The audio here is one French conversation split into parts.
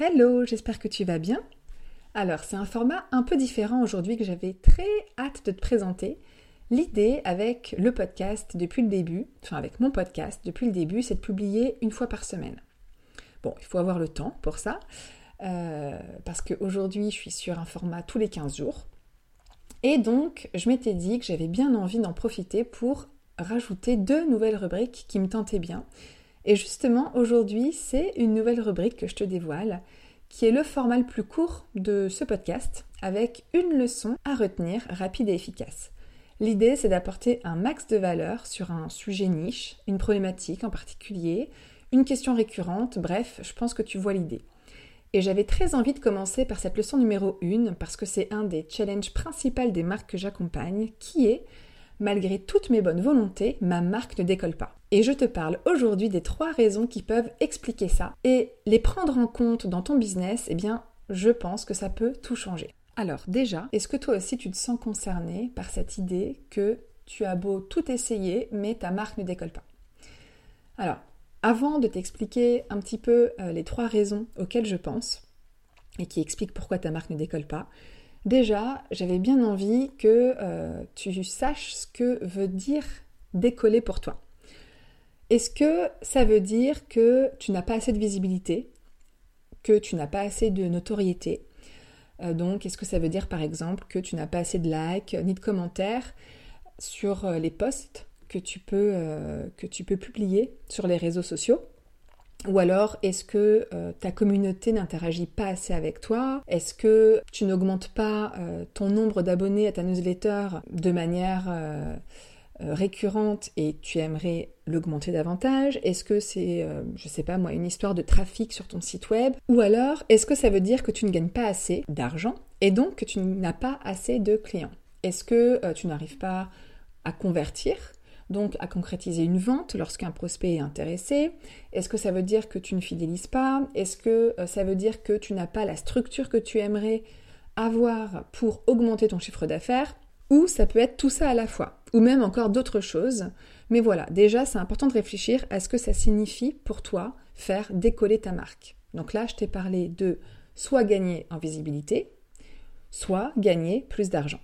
Hello, j'espère que tu vas bien. Alors, c'est un format un peu différent aujourd'hui que j'avais très hâte de te présenter. L'idée avec le podcast depuis le début, enfin avec mon podcast depuis le début, c'est de publier une fois par semaine. Bon, il faut avoir le temps pour ça, euh, parce qu'aujourd'hui je suis sur un format tous les 15 jours. Et donc, je m'étais dit que j'avais bien envie d'en profiter pour rajouter deux nouvelles rubriques qui me tentaient bien et justement, aujourd'hui, c'est une nouvelle rubrique que je te dévoile, qui est le format le plus court de ce podcast, avec une leçon à retenir rapide et efficace. L'idée, c'est d'apporter un max de valeur sur un sujet niche, une problématique en particulier, une question récurrente, bref, je pense que tu vois l'idée. Et j'avais très envie de commencer par cette leçon numéro 1 parce que c'est un des challenges principaux des marques que j'accompagne, qui est malgré toutes mes bonnes volontés, ma marque ne décolle pas. Et je te parle aujourd'hui des trois raisons qui peuvent expliquer ça. Et les prendre en compte dans ton business, eh bien, je pense que ça peut tout changer. Alors déjà, est-ce que toi aussi tu te sens concerné par cette idée que tu as beau tout essayer, mais ta marque ne décolle pas? Alors, avant de t'expliquer un petit peu euh, les trois raisons auxquelles je pense, et qui expliquent pourquoi ta marque ne décolle pas, Déjà, j'avais bien envie que euh, tu saches ce que veut dire décoller pour toi. Est-ce que ça veut dire que tu n'as pas assez de visibilité, que tu n'as pas assez de notoriété euh, Donc, est-ce que ça veut dire par exemple que tu n'as pas assez de likes ni de commentaires sur euh, les posts que tu peux, que tu peux publier sur les réseaux sociaux? Ou alors, est-ce que euh, ta communauté n'interagit pas assez avec toi? Est-ce que tu n'augmentes pas euh, ton nombre d'abonnés à ta newsletter de manière euh, récurrente et tu aimerais l'augmenter davantage? Est-ce que c'est, je sais pas moi, une histoire de trafic sur ton site web? Ou alors, est-ce que ça veut dire que tu ne gagnes pas assez d'argent et donc que tu n'as pas assez de clients? Est-ce que tu n'arrives pas à convertir donc à concrétiser une vente lorsqu'un prospect est intéressé Est-ce que ça veut dire que tu ne fidélises pas? Est-ce que euh, ça veut dire que tu n'as pas la structure que tu aimerais avoir pour augmenter ton chiffre d'affaires? Ou ça peut être tout ça à la fois, ou même encore d'autres choses. Mais voilà, déjà c'est important de réfléchir à ce que ça signifie pour toi faire décoller ta marque. Donc là, je t'ai parlé de soit gagner en visibilité, soit gagner plus d'argent.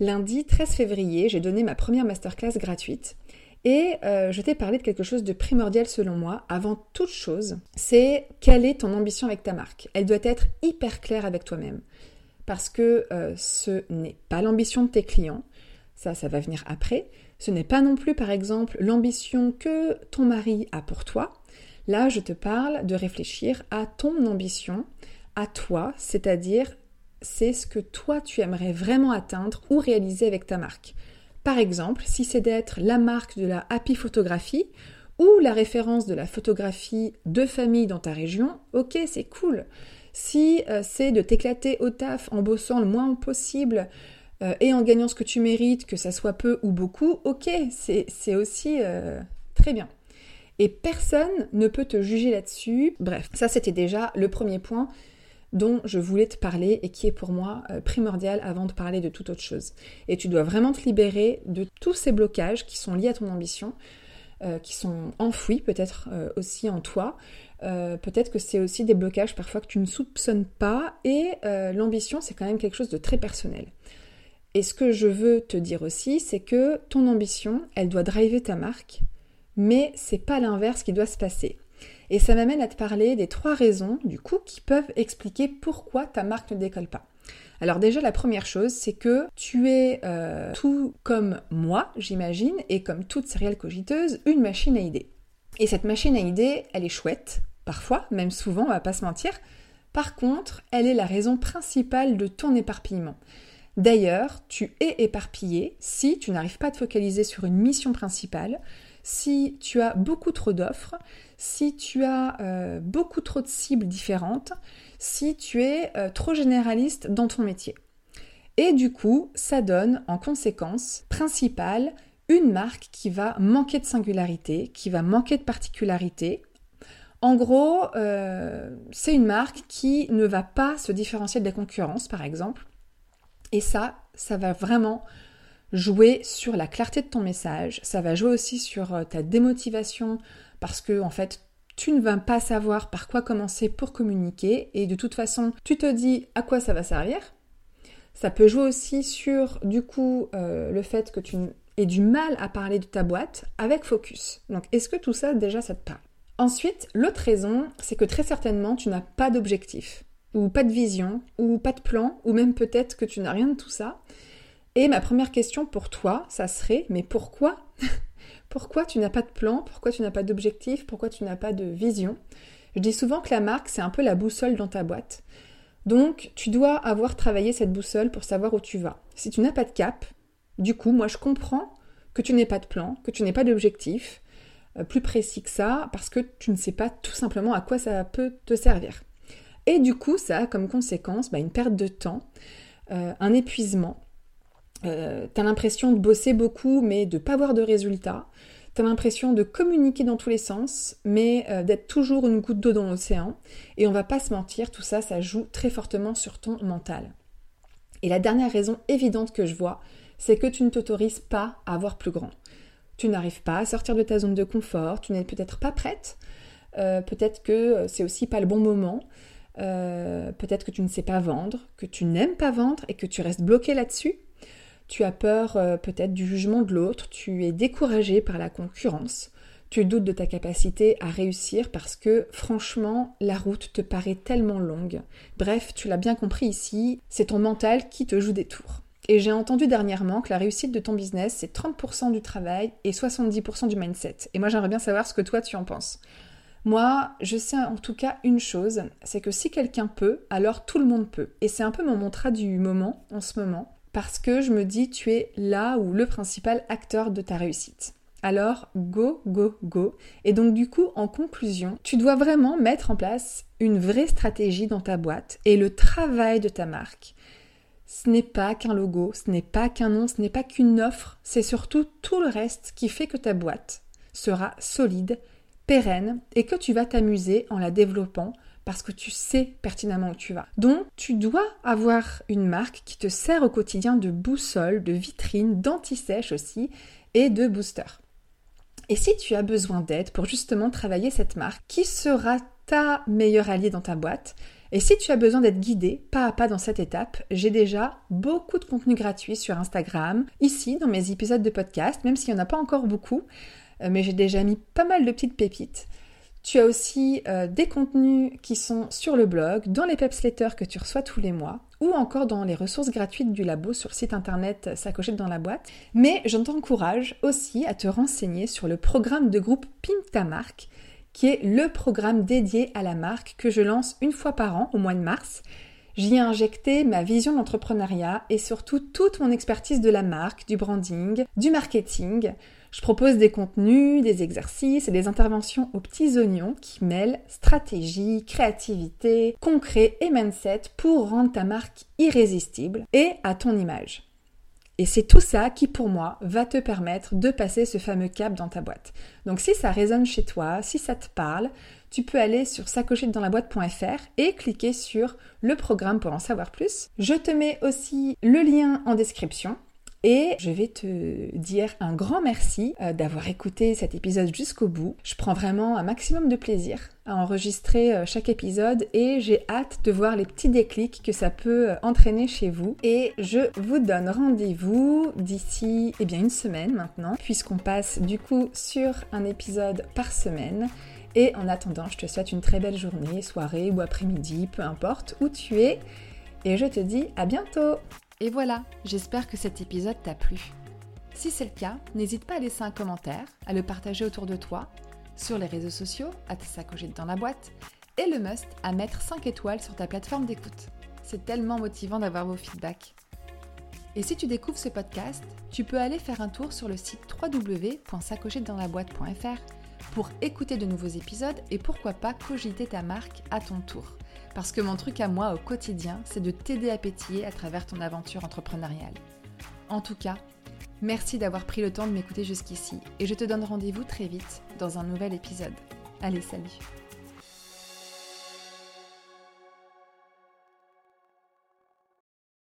Lundi 13 février, j'ai donné ma première masterclass gratuite et euh, je t'ai parlé de quelque chose de primordial selon moi, avant toute chose, c'est quelle est ton ambition avec ta marque? Elle doit être hyper claire avec toi-même. Parce que euh, ce n'est pas l'ambition de tes clients, ça, ça va venir après. Ce n'est pas non plus, par exemple, l'ambition que ton mari a pour toi. Là, je te parle de réfléchir à ton ambition, à toi, c'est-à-dire c'est ce que toi tu aimerais vraiment atteindre ou réaliser avec ta marque. Par exemple, si c'est d'être la marque de la happy photographie ou la référence de la photographie de famille dans ta région, ok, c'est cool. Si euh, c'est de t'éclater au taf en bossant le moins possible euh, et en gagnant ce que tu mérites, que ça soit peu ou beaucoup, ok, c'est aussi euh, très bien. Et personne ne peut te juger là-dessus. Bref, ça c'était déjà le premier point dont je voulais te parler et qui est pour moi euh, primordial avant de parler de toute autre chose. Et tu dois vraiment te libérer de tous ces blocages qui sont liés à ton ambition, euh, qui sont enfouis peut-être euh, aussi en toi. peut-être que c'est aussi des blocages parfois que tu ne soupçonnes pas et l'ambition c'est quand même quelque chose de très personnel. Et ce que je veux te dire aussi, c'est que ton ambition, elle doit driver ta marque, mais c'est pas l'inverse qui doit se passer. Et ça m'amène à te parler des trois raisons, du coup, qui peuvent expliquer pourquoi ta marque ne décolle pas. Alors déjà, la première chose, c'est que tu es euh, tout comme moi, j'imagine, et comme toute céréale cogiteuse, une machine à idées. Et cette machine à idées, elle est chouette, parfois, même souvent, on va pas se mentir. Par contre, elle est la raison principale de ton éparpillement. D'ailleurs, tu es éparpillé si tu n'arrives pas à te focaliser sur une mission principale, si tu as beaucoup trop d'offres, si tu as euh, beaucoup trop de cibles différentes, si tu es euh, trop généraliste dans ton métier. Et du coup, ça donne en conséquence principale une marque qui va manquer de singularité, qui va manquer de particularité. En gros, euh, c'est une marque qui ne va pas se différencier de la concurrence, par exemple. Et ça, ça va vraiment jouer sur la clarté de ton message, ça va jouer aussi sur euh, ta démotivation parce que en fait tu ne vas pas savoir par quoi commencer pour communiquer et de toute façon tu te dis à quoi ça va servir. Ça peut jouer aussi sur du coup euh, le fait que tu aies du mal à parler de ta boîte avec focus. Donc est-ce que tout ça déjà ça te parle? Ensuite, l'autre raison, c'est que très certainement tu n'as pas d'objectif ou pas de vision ou pas de plan ou même peut-être que tu n'as rien de tout ça et ma première question pour toi, ça serait, mais pourquoi Pourquoi tu n'as pas de plan Pourquoi tu n'as pas d'objectif Pourquoi tu n'as pas de vision? Je dis souvent que la marque, c'est un peu la boussole dans ta boîte. Donc, tu dois avoir travaillé cette boussole pour savoir où tu vas. Si tu n'as pas de cap, du coup, moi, je comprends que tu n'aies pas de plan, que tu n'aies pas d'objectif euh, plus précis que ça, parce que tu ne sais pas tout simplement à quoi ça peut te servir. Et du coup, ça a comme conséquence bah, une perte de temps, euh, un épuisement, euh, t'as l'impression de bosser beaucoup mais de pas avoir de résultats. T'as l'impression de communiquer dans tous les sens, mais euh, d'être toujours une goutte d'eau dans l'océan. Et on va pas se mentir, tout ça, ça joue très fortement sur ton mental. Et la dernière raison évidente que je vois, c'est que tu ne t'autorises pas à voir plus grand. Tu n'arrives pas à sortir de ta zone de confort, tu n'es peut-être pas prête, euh, peut-être que c'est aussi pas le bon moment, peut-être que tu ne sais pas vendre, que tu n'aimes pas vendre et que tu restes bloqué là-dessus tu as peur euh, peut-être du jugement de l'autre, tu es découragé par la concurrence, tu doutes de ta capacité à réussir parce que franchement, la route te paraît tellement longue. Bref, tu l'as bien compris ici, c'est ton mental qui te joue des tours. Et j'ai entendu dernièrement que la réussite de ton business, c'est 30% du travail et 70% du mindset. Et moi, j'aimerais bien savoir ce que toi, tu en penses. Moi, je sais en tout cas une chose, c'est que si quelqu'un peut, alors tout le monde peut. Et c'est un peu mon mantra du moment, en ce moment parce que je me dis tu es là ou le principal acteur de ta réussite. Alors go, go, go. Et donc du coup, en conclusion, tu dois vraiment mettre en place une vraie stratégie dans ta boîte et le travail de ta marque. Ce n'est pas qu'un logo, ce n'est pas qu'un nom, ce n'est pas qu'une offre, c'est surtout tout le reste qui fait que ta boîte sera solide, pérenne et que tu vas t'amuser en la développant parce que tu sais pertinemment où tu vas. Donc, tu dois avoir une marque qui te sert au quotidien de boussole, de vitrine, d'anti-sèche aussi et de booster. Et si tu as besoin d'aide pour justement travailler cette marque, qui sera ta meilleure alliée dans ta boîte? Et si tu as besoin d'être guidé pas à pas dans cette étape, j'ai déjà beaucoup de contenu gratuit sur Instagram, ici dans mes épisodes de podcast, même s'il n'y en a pas encore beaucoup, euh, mais j'ai déjà mis pas mal de petites pépites. Tu as aussi euh, des contenus qui sont sur le blog, dans les pepsletters que tu reçois tous les mois, ou encore dans les ressources gratuites du labo sur le site internet Sacochette dans la boîte. Mais je t'encourage aussi à te renseigner sur le programme de groupe Pimp marque, qui est le programme dédié à la marque que je lance une fois par an au mois de mars. J'y ai injecté ma vision d'entrepreneuriat et surtout toute mon expertise de la marque, du branding, du marketing. Je propose des contenus, des exercices et des interventions aux petits oignons qui mêlent stratégie, créativité, concret et mindset pour rendre ta marque irrésistible et à ton image. Et c'est tout ça qui, pour moi, va te permettre de passer ce fameux cap dans ta boîte. Donc si ça résonne chez toi, si ça te parle, tu peux aller sur boîte.fr et cliquer sur le programme pour en savoir plus. Je te mets aussi le lien en description. Et je vais te dire un grand merci euh, d'avoir écouté cet épisode jusqu'au bout. Je prends vraiment un maximum de plaisir à enregistrer euh, chaque épisode et j'ai hâte de voir les petits déclics que ça peut euh, entraîner chez vous. Et je vous donne rendez-vous d'ici eh bien une semaine maintenant, puisqu'on passe du coup sur un épisode par semaine. Et en attendant, je te souhaite une très belle journée, soirée ou après-midi, peu importe où tu es. Et je te dis à bientôt et voilà, j'espère que cet épisode t'a plu. Si c'est le cas, n'hésite pas à laisser un commentaire, à le partager autour de toi, sur les réseaux sociaux, à te dans la boîte, et le must à mettre 5 étoiles sur ta plateforme d'écoute. C'est tellement motivant d'avoir vos feedbacks. Et si tu découvres ce podcast, tu peux aller faire un tour sur le site www.sacochetdansla-boîte.fr pour écouter de nouveaux épisodes et pourquoi pas cogiter ta marque à ton tour. Parce que mon truc à moi au quotidien, c'est de t'aider à pétiller à travers ton aventure entrepreneuriale. En tout cas, merci d'avoir pris le temps de m'écouter jusqu'ici et je te donne rendez-vous très vite dans un nouvel épisode. Allez, salut